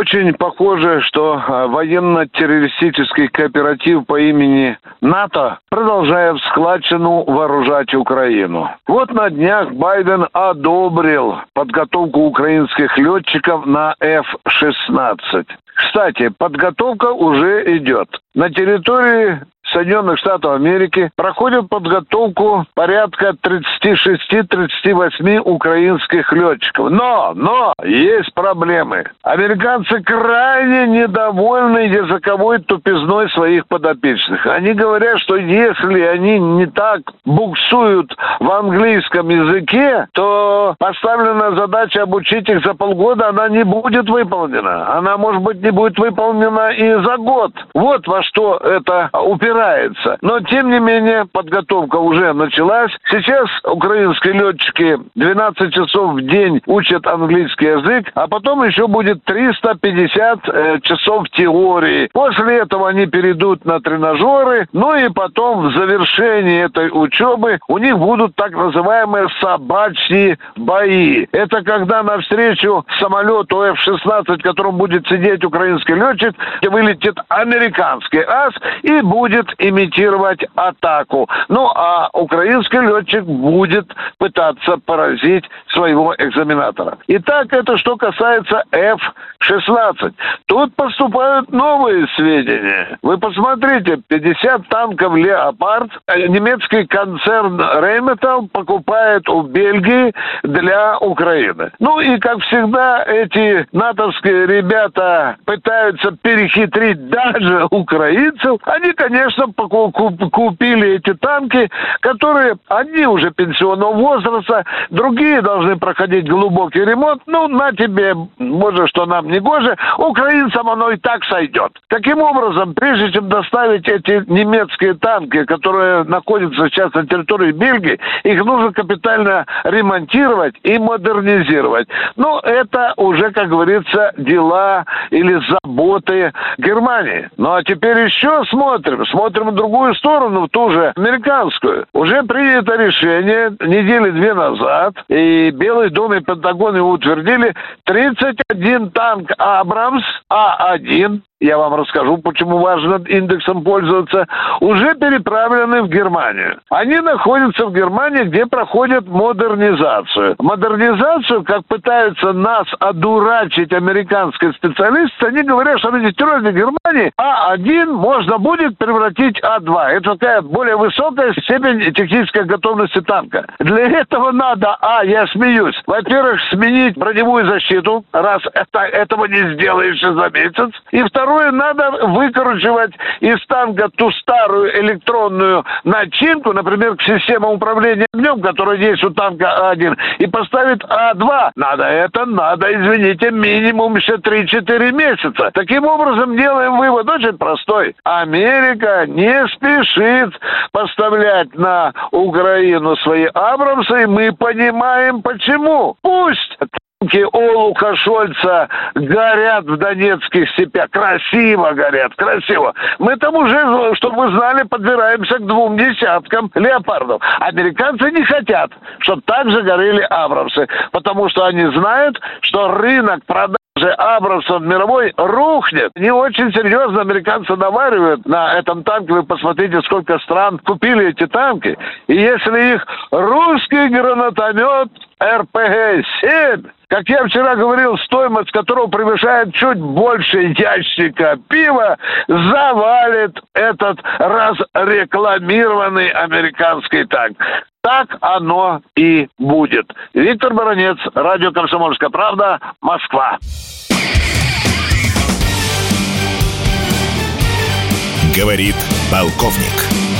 Очень похоже, что а, военно-террористический кооператив по имени НАТО продолжает складчину вооружать Украину. Вот на днях Байден одобрил подготовку украинских летчиков на F-16. Кстати, подготовка уже идет. На территории Соединенных Штатов Америки проходят подготовку порядка 36-38 украинских летчиков. Но, но, есть проблемы. Американцы крайне недовольны языковой тупизной своих подопечных. Они говорят, что если они не так буксуют в английском языке, то поставленная задача обучить их за полгода, она не будет выполнена. Она, может быть, не будет выполнена и за год. Вот во что это упирается опирается. Но, тем не менее, подготовка уже началась. Сейчас украинские летчики 12 часов в день учат английский язык, а потом еще будет 350 э, часов теории. После этого они перейдут на тренажеры, ну и потом в завершении этой учебы у них будут так называемые собачьи бои. Это когда навстречу самолету F-16, в котором будет сидеть украинский летчик, вылетит американский ас и будет имитировать атаку. Ну, а украинский летчик будет пытаться поразить своего экзаменатора. Итак, это что касается F-16. Тут поступают новые сведения. Вы посмотрите, 50 танков «Леопард» немецкий концерн «Рейметал» покупает у Бельгии для Украины. Ну и, как всегда, эти натовские ребята пытаются перехитрить даже украинцев. Они, конечно, конечно, купили эти танки, которые одни уже пенсионного возраста, другие должны проходить глубокий ремонт. Ну, на тебе, может, что нам не гоже, украинцам оно и так сойдет. Таким образом, прежде чем доставить эти немецкие танки, которые находятся сейчас на территории Бельгии, их нужно капитально ремонтировать и модернизировать. Ну, это уже, как говорится, дела или заботы Германии. Ну, а теперь еще смотрим. Смотрим смотрим в другую сторону, ту же американскую. Уже принято решение недели две назад, и Белый дом и Пентагон его утвердили, 31 танк «Абрамс» А1 я вам расскажу, почему важно индексом пользоваться, уже переправлены в Германию. Они находятся в Германии, где проходят модернизацию. Модернизацию, как пытаются нас одурачить американские специалисты, они говорят, что на территории Германии А1 можно будет превратить А2. Это такая более высокая степень технической готовности танка. Для этого надо, а, я смеюсь, во-первых, сменить броневую защиту, раз это, этого не сделаешь за месяц, и второе, надо выкручивать из танка ту старую электронную начинку, например, к системам управления огнем, которая есть у танка А1, и поставить А2. Надо это, надо, извините, минимум еще 3-4 месяца. Таким образом, делаем вывод очень простой. Америка не спешит поставлять на Украину свои Абрамсы, и мы понимаем почему. Пусть танки Олуха Шольца горят в донецких степях. Красиво горят, красиво. Мы там уже, чтобы вы знали, подбираемся к двум десяткам леопардов. Американцы не хотят, чтобы так же горели Абрамсы, потому что они знают, что рынок продаж же Абрамсов мировой рухнет. Не очень серьезно американцы наваривают на этом танке. Вы посмотрите, сколько стран купили эти танки. И если их русский гранатомет РПГ-7 как я вчера говорил, стоимость которого превышает чуть больше ящика пива, завалит этот разрекламированный американский танк. Так оно и будет. Виктор Баранец, радио «Комсомольская правда», Москва. Говорит полковник.